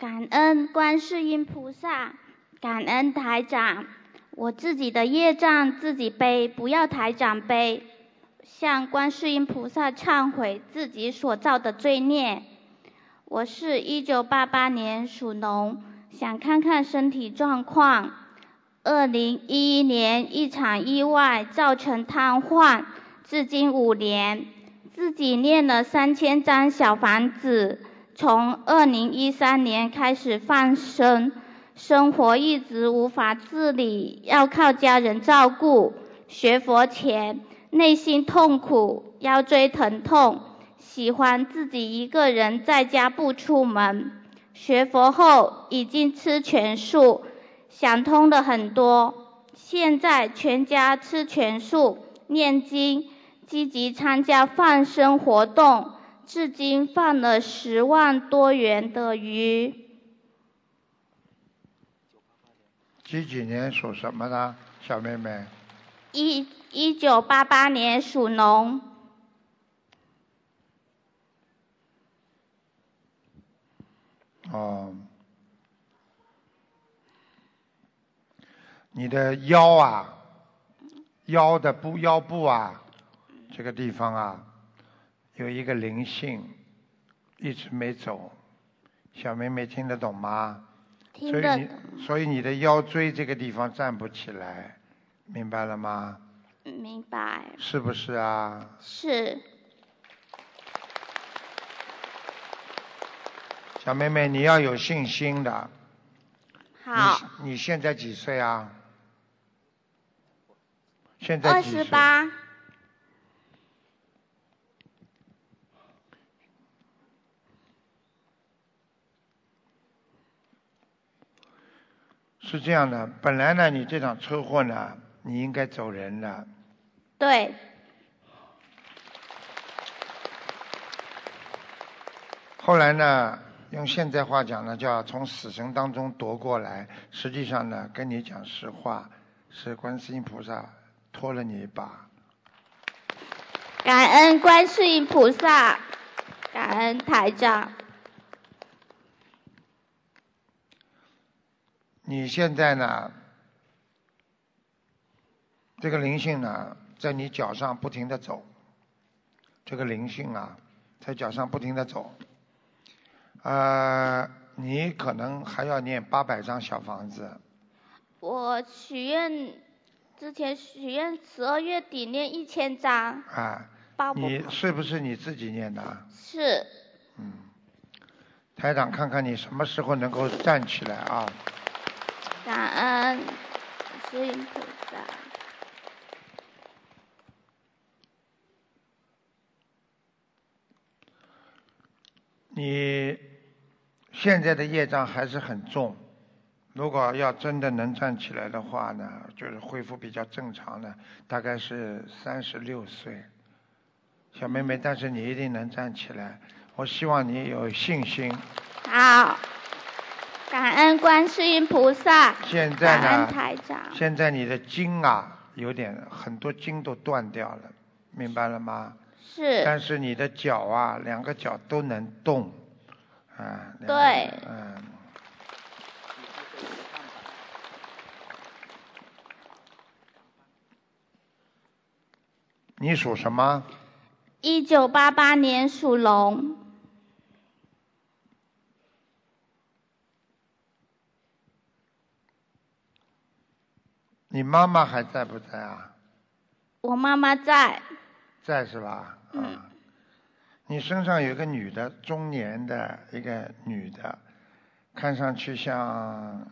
感恩观世音菩萨，感恩台长。我自己的业障自己背，不要台长背。向观世音菩萨忏悔自己所造的罪孽。我是一九八八年属龙，想看看身体状况。二零一一年一场意外造成瘫痪，至今五年，自己念了三千张小房子。从二零一三年开始放生，生活一直无法自理，要靠家人照顾。学佛前，内心痛苦，腰椎疼痛，喜欢自己一个人在家不出门。学佛后，已经吃全素，想通了很多。现在全家吃全素，念经，积极参加放生活动。至今放了十万多元的鱼。几几年属什么的，小妹妹？一一九八八年属龙。哦，你的腰啊，腰的部腰部啊，这个地方啊。有一个灵性一直没走，小妹妹听得懂吗？听得。所以你所以你的腰椎这个地方站不起来，明白了吗？明白。是不是啊？是。小妹妹，你要有信心的。好。你你现在几岁啊？现在二十八。是这样的，本来呢，你这场车祸呢，你应该走人的。对。后来呢，用现在话讲呢，叫从死神当中夺过来。实际上呢，跟你讲实话，是观世音菩萨拖了你一把。感恩观世音菩萨，感恩台长。你现在呢？这个灵性呢，在你脚上不停的走。这个灵性啊，在脚上不停的走。呃，你可能还要念八百张小房子。我许愿之前许愿十二月底念一千张。啊。你是不是你自己念的？是。嗯。台长，看看你什么时候能够站起来啊？感恩观音菩萨。你现在的业障还是很重，如果要真的能站起来的话呢，就是恢复比较正常的，大概是三十六岁，小妹妹，但是你一定能站起来，我希望你有信心。好。感恩观世音菩萨，感恩台长。现在你的筋啊，有点很多筋都断掉了，明白了吗？是。但是你的脚啊，两个脚都能动，啊。对。嗯。你属什么？一九八八年属龙。你妈妈还在不在啊？我妈妈在。在是吧？嗯。你身上有个女的，中年的一个女的，看上去像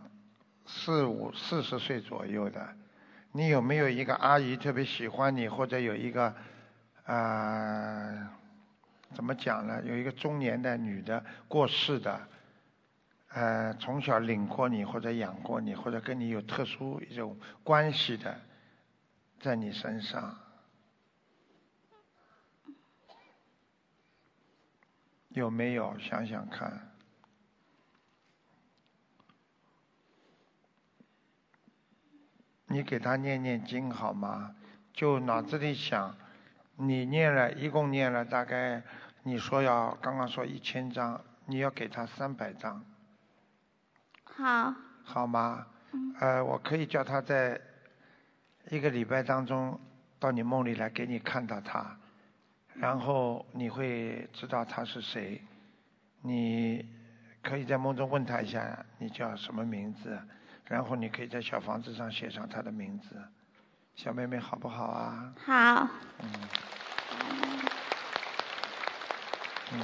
四五四十岁左右的。你有没有一个阿姨特别喜欢你，或者有一个啊，怎么讲呢？有一个中年的女的过世的。呃，从小领过你或者养过你，或者跟你有特殊一种关系的，在你身上有没有？想想看，你给他念念经好吗？就脑子里想，你念了一共念了大概，你说要刚刚说一千张，你要给他三百张。好，好吗？嗯呃，我可以叫他在一个礼拜当中到你梦里来给你看到他，然后你会知道他是谁。你可以在梦中问他一下你叫什么名字，然后你可以在小房子上写上他的名字。小妹妹好不好啊？好，嗯。嗯，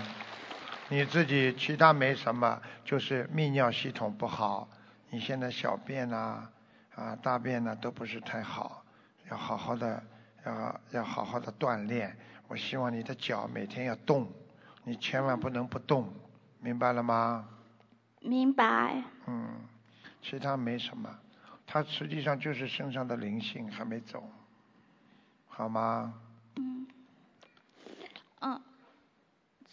你自己其他没什么，就是泌尿系统不好。你现在小便呐、啊，大便呢、都不是太好，要好好的，要要好好的锻炼。我希望你的脚每天要动，你千万不能不动，明白了吗？明白。嗯，其他没什么，他实际上就是身上的灵性还没走，好吗？嗯，嗯，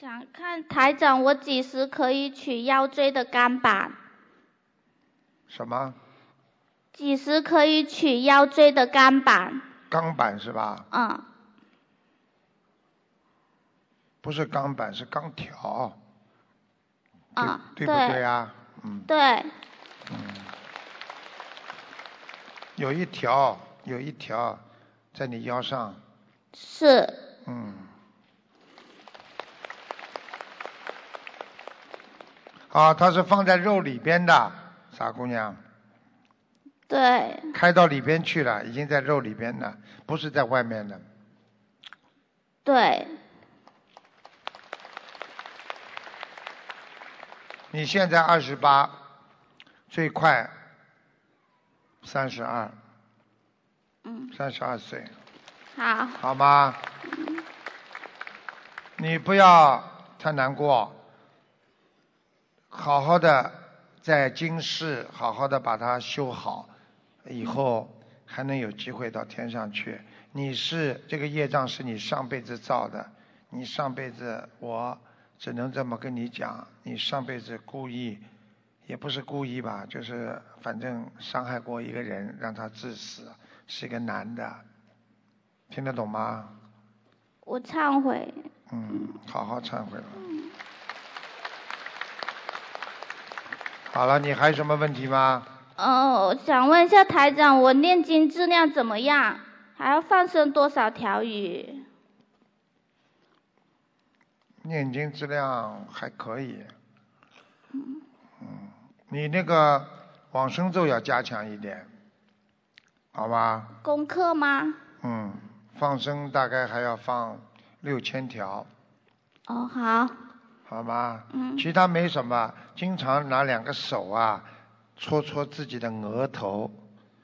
想看台长，我几时可以取腰椎的钢板？什么几时可以取腰椎的钢板？钢板是吧？嗯，不是钢板，是钢条，对、啊对不对对啊？嗯对，嗯，有一条有一条在你腰上，是，嗯。啊，它是放在肉里边的，傻姑娘，对，开到里边去了，已经在肉里边了，不是在外面的。对，你现在二十八，最快三十二，嗯，三十二岁，好，好吗？你不要太难过，好好的在今世好好的把它修好，以后还能有机会到天上去。你是这个业障是你上辈子造的，你上辈子我只能这么跟你讲，你上辈子故意，也不是故意吧，就是反正伤害过一个人，让他致死，是一个男的，听得懂吗？我忏悔。嗯，好好忏悔了。好了，你还有什么问题吗？哦，想问一下台长，我念经质量怎么样？还要放生多少条鱼？念经质量还可以。嗯，你那个往生咒要加强一点，好吧？功课吗？嗯，放生大概还要放六千条，哦，好，好吗？嗯其他没什么，经常拿两个手啊搓搓自己的额头，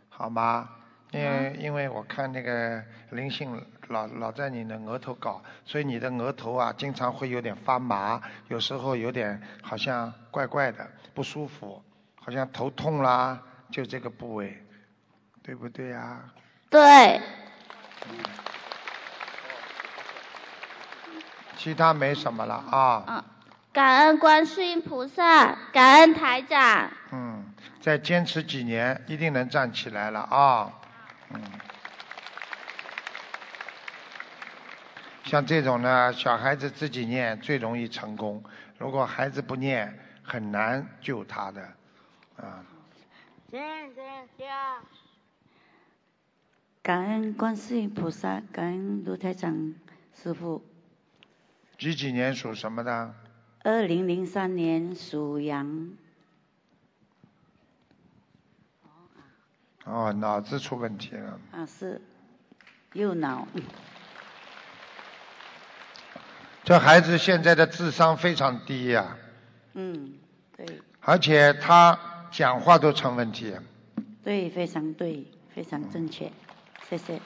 好吗？因为因为我看那个灵性老老在你的额头搞，所以你的额头啊经常会有点发麻，有时候有点好像怪怪的不舒服，好像头痛啦，就这个部位，对不对呀、对，其他没什么了啊。嗯，感恩观世音菩萨，感恩台长。嗯，再坚持几年，一定能站起来了啊！嗯，像这种呢，小孩子自己念最容易成功，如果孩子不念，很难救他的啊。感恩观世音菩萨，感恩卢台长师傅。几几年属什么的？二零零三年属羊，哦，脑子出问题了。啊是右脑，这孩子现在的智商非常低呀、嗯，对而且他讲话都成问题。对，非常对，非常正确，谢谢。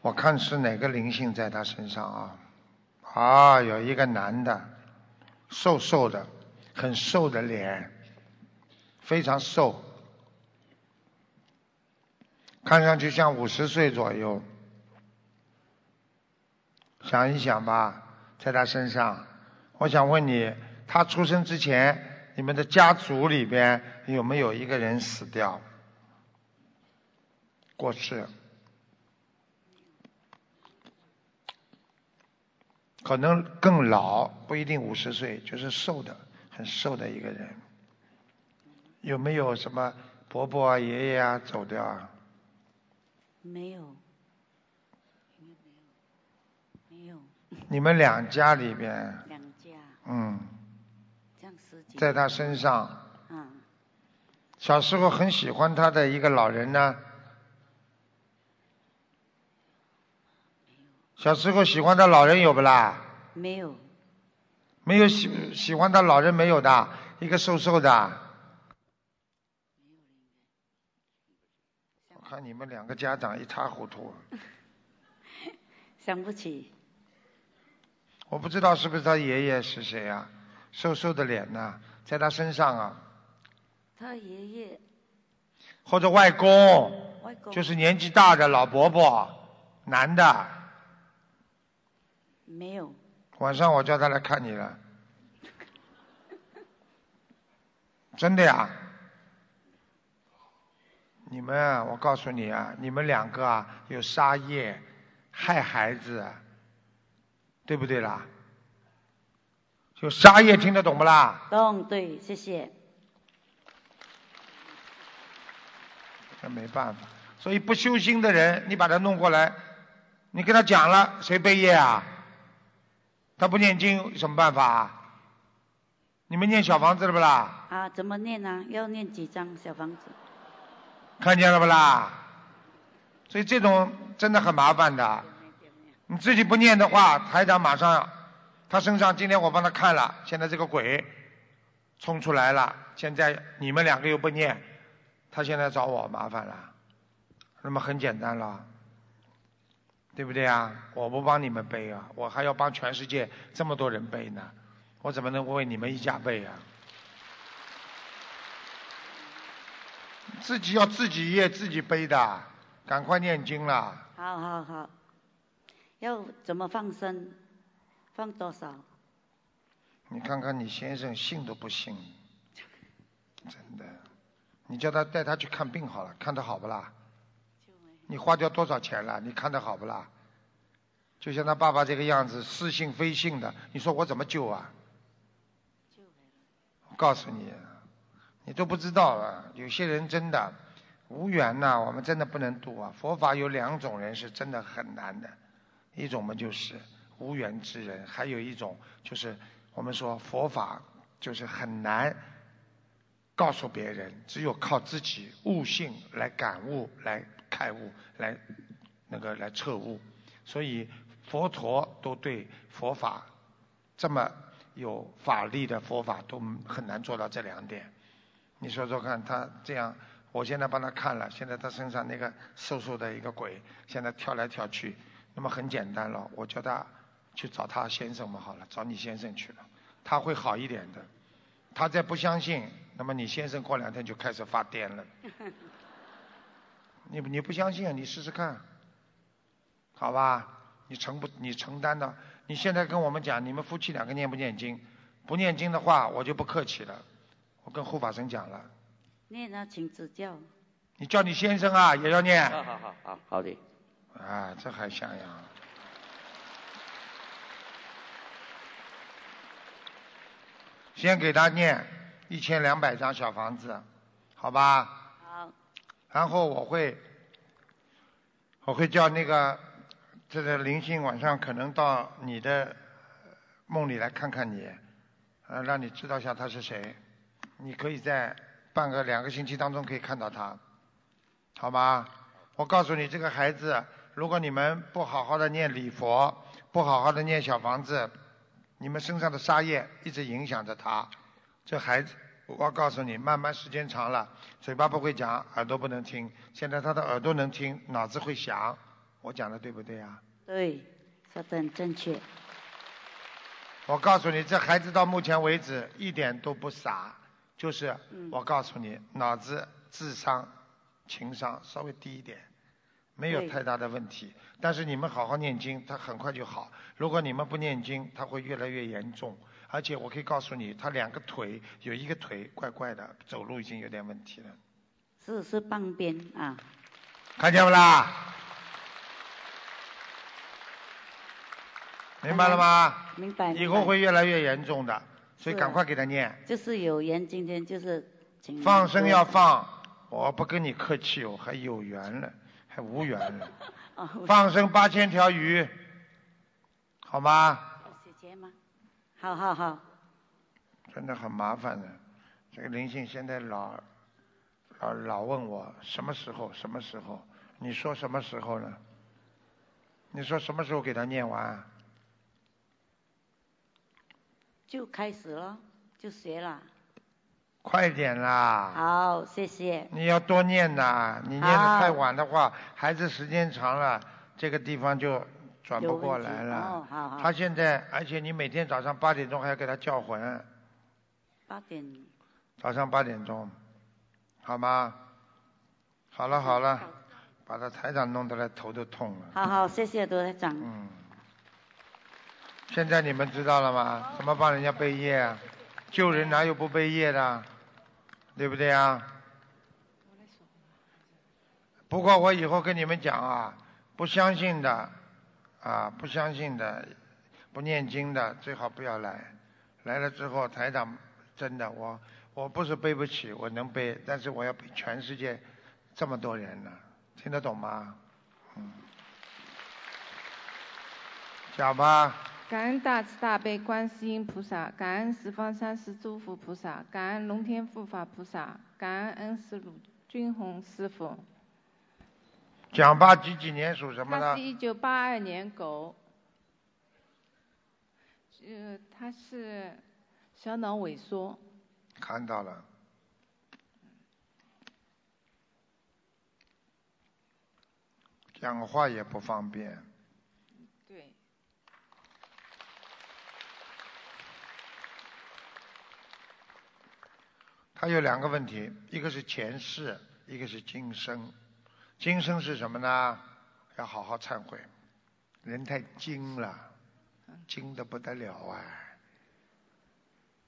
我看是哪个灵性在他身上啊？啊，有一个男的，瘦瘦的，很瘦的脸，非常瘦，看上去像五十岁左右。想一想吧，在他身上，我想问你，他出生之前，你们的家族里边有没有一个人死掉，过世？可能更老，不一定五十岁，就是瘦的，很瘦的一个人。有没有什么伯伯啊、爷爷啊走掉啊？没有，没有，你们两家里边，两家嗯。在他身上，嗯，小时候很喜欢他的一个老人呢。小时候喜欢的老人有不啦？没有，没有喜喜欢的老人没有的，一个瘦瘦的。我看你们两个家长一塌糊涂，想不起，我不知道是不是他爷爷是谁啊？瘦瘦的脸呐、在他身上啊，他爷爷或者外公，外公就是年纪大的老伯伯，男的。没有，晚上我叫他来看你了，真的呀。你们啊，我告诉你啊，你们两个啊有杀业，害孩子，对不对啦？有杀业听得懂不啦？懂对，谢谢。那没办法，所以不修心的人，你把他弄过来，你跟他讲了，谁背业啊？他不念经有什么办法啊？你们念小房子了不啦？啊，怎么念呢？要念几张小房子？看见了不啦？所以这种真的很麻烦的。你自己不念的话，台长马上，他身上今天我帮他看了，现在这个鬼冲出来了，现在你们两个又不念，他现在找我麻烦了。那么很简单了，对不对啊？我不帮你们背啊，我还要帮全世界这么多人背呢，我怎么能为你们一家背啊？自己要自己业自己背的，赶快念经了。好好好，要怎么放生？放多少？你看看你先生信都不信，真的，你叫他带他去看病好了，看他好不啦？你花掉多少钱了？你看得好不啦？就像他爸爸这个样子，是信非信的，你说我怎么救啊？我告诉你，你都不知道啊！有些人真的无缘呐、我们真的不能度啊。佛法有两种人是真的很难的，一种嘛就是无缘之人，还有一种就是我们说佛法就是很难告诉别人，只有靠自己悟性来感悟、来开悟、来那个来彻悟。所以佛陀都对佛法这么有法力的佛法都很难做到这两点。你说说看，他这样，我现在帮他看了，现在他身上那个瘦瘦的一个鬼，现在跳来跳去，那么很简单了，我叫他去找他先生嘛，好了，找你先生去了，他会好一点的。他再不相信，那么你先生过两天就开始发癫了。你你不相信，你试试看，好吧？你承不你承担的？你现在跟我们讲，你们夫妻两个念不念经？不念经的话，我就不客气了。我跟护法神讲了，念啊，请指教。你叫你先生啊也要念。好好好好好的。啊，这还像样？先给他念一千两百张小房子，好吧？然后我会，我会叫那个这个灵性晚上可能到你的梦里来看看你，呃，让你知道一下他是谁。你可以在半个两个星期当中可以看到他，好吗？我告诉你，这个孩子，如果你们不好好的念礼佛，不好好的念小房子，你们身上的杀业一直影响着他。这孩子，我告诉你，慢慢时间长了，嘴巴不会讲，耳朵不能听。现在他的耳朵能听，脑子会想。我讲的对不对啊？对，说的很正确。我告诉你，这孩子到目前为止一点都不傻，就是嗯我告诉你，脑子、智商、情商稍微低一点，没有太大的问题。但是你们好好念经，他很快就好。如果你们不念经，他会越来越严重。而且我可以告诉你，他两个腿有一个腿怪怪的，走路已经有点问题了，是是半边啊，看见不啦？明白了吗？明白。以后会越来越严重的。所以赶快给他念。就是有缘今天就是请放生要放，我不跟你客气哦，还有缘了，还无缘了。哦，放生八千条鱼，好吗？姐姐吗？好好好，真的很麻烦的，这个灵性现在老老老问我什么时候，什么时候？你说什么时候呢？你说什么时候给他念完？就开始了，就学了。快点啦！好，谢谢。你要多念呐，你念的太晚的话，孩子时间长了，这个地方就转不过来了。哦好好他现在，而且你每天早上八点钟还要给他叫魂，八点。早上八点钟，好吗？好了好了，把他台长弄得来头都痛了。好好，谢谢罗台长。嗯。现在你们知道了吗？怎么帮人家背业啊？救人哪有不背业的？对不对啊？不过我以后跟你们讲啊，不相信的，啊，不相信的，不念经的，最好不要来。来了之后，台长真的，我我不是背不起，我能背，但是我要背全世界这么多人呢，听得懂吗？嗯。讲吧。感恩大慈大悲观世音菩萨，感恩十方三世诸佛菩萨，感恩龙天护法菩萨，感恩恩师鲁君宏师傅。讲吧，几几年属什么的他是？一九八二年狗，呃，他是小脑萎缩，看到了。讲话也不方便，对，他有两个问题，一个是前世，一个是今生。今生是什么呢？要好好忏悔，人太精了，精的不得了啊！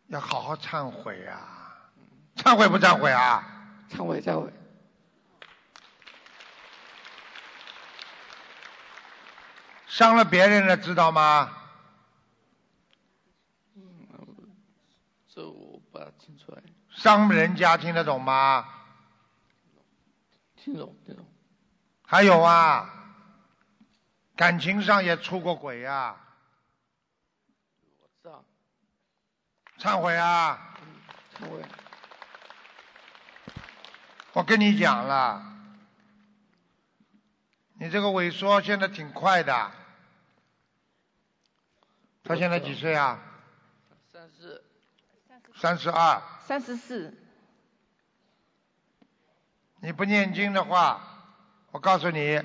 要好好忏悔啊！忏悔不忏悔啊？忏悔忏悔，伤了别人了，知道吗？这我不大听出来，伤人家听得懂吗？听懂听懂，还有啊，感情上也出过轨啊，我知道，忏悔啊！忏悔，我跟你讲了，你这个萎缩现在挺快的。他现在几岁啊？三十二。三十四，你不念经的话，我告诉你，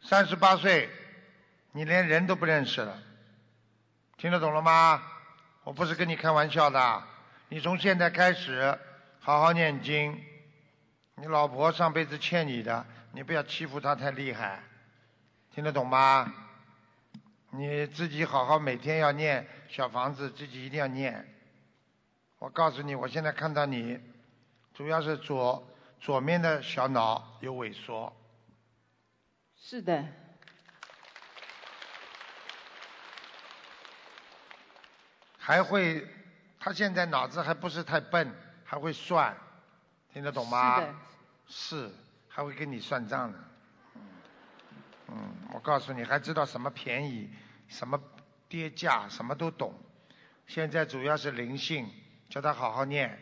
三十八岁，你连人都不认识了。听得懂了吗？我不是跟你开玩笑的。你从现在开始好好念经。你老婆上辈子欠你的，你不要欺负她太厉害。听得懂吗？你自己好好每天要念小房子，自己一定要念。我告诉你，我现在看到你，主要是左左面的小脑有萎缩，是的，还会，他现在脑子还不是太笨，还会算，听得懂吗？是的，是，还会跟你算账呢。嗯，嗯，我告诉你，还知道什么便宜，什么跌价，什么都懂。现在主要是灵性，叫他好好念，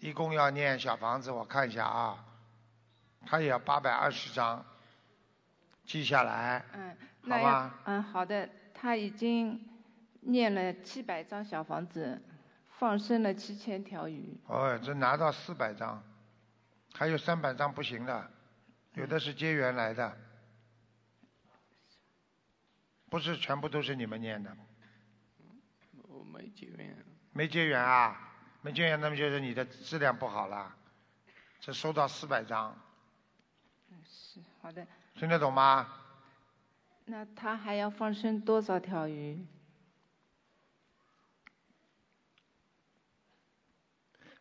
一共要念小房子，我看一下啊，他也要八百二十张，记下来。嗯，那好吧嗯好的，他已经念了七百张小房子，放生了七千条鱼，哦，这拿到四百张，还有三百张不行的，有的是结缘来的，不是全部都是你们念的，我没结缘，没结缘啊，没结缘，那么就是你的质量不好了。这收到四百张，是好的。听得懂吗？那他还要放生多少条鱼？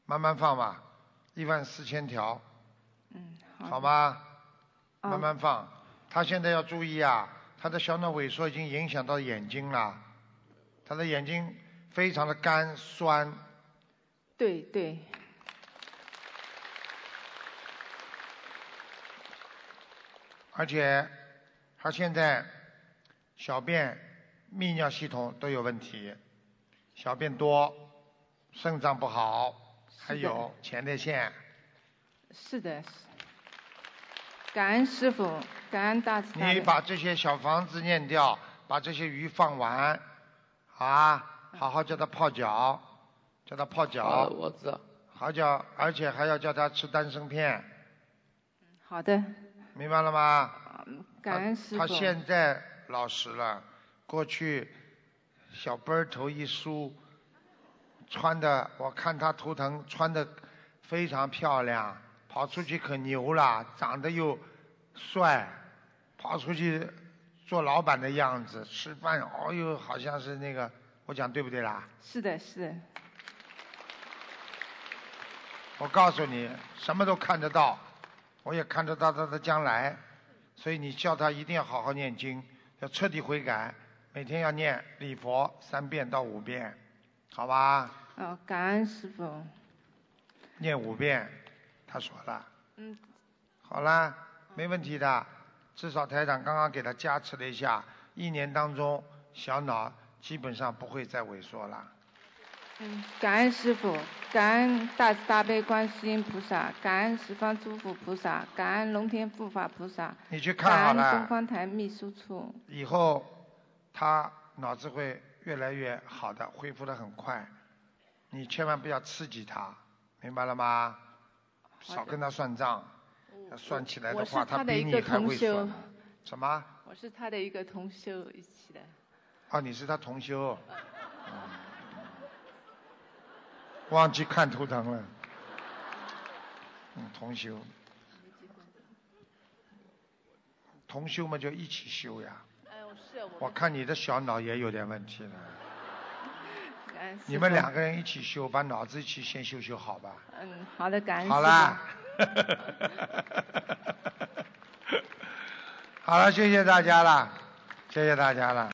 慢慢放吧，一万四千条，嗯，好好吗？哦慢慢放。他现在要注意啊，他的小脑萎缩已经影响到眼睛了，他的眼睛非常的干酸，对对，而且他现在小便、泌尿系统都有问题，小便多，肾脏不好，还有前列腺。是的，是感恩师傅，感恩大慈大。你把这些小房子念掉，把这些鱼放完，啊，好好叫他泡脚，叫他泡好脚，的，我知道。好脚，而且还要叫他吃丹参片，好的，明白了吗？感恩师他傅。他现在老实了，过去小背儿头一梳，穿的我看他图腾穿的非常漂亮，跑出去可牛了，长得又帅，跑出去做老板的样子，吃饭哦哟好像是那个，我讲对不对啦？是的，是的，我告诉你，什么都看得到，我也看得到他的将来，所以你叫他一定要好好念经，要彻底悔改，每天要念礼佛三遍到五遍，好吧？哦，感恩师傅。念五遍，他说了，嗯，好啦，没问题的，至少台长刚刚给他加持了一下，一年当中小脑基本上不会再萎缩了。嗯，感恩师傅，感恩大慈大悲观世音菩萨，感恩十方诸佛菩萨，感恩龙天护法菩萨，你去看好感恩东，方台秘书处。以后他脑子会越来越好的，恢复的很快。你千万不要刺激他，明白了吗？少跟他算账，要算起来的话，他的比你一个同还会算修。什么？我是他的一个同修一起的。哦，你是他同修，嗯忘记看图腾了。嗯，同修，同修嘛就一起修呀。哎，我是我看你的小脑也有点问题了。你们两个人一起修，把脑子一起先修修好吧。嗯，好的，感恩好啦。好了，谢谢大家了，谢谢大家了。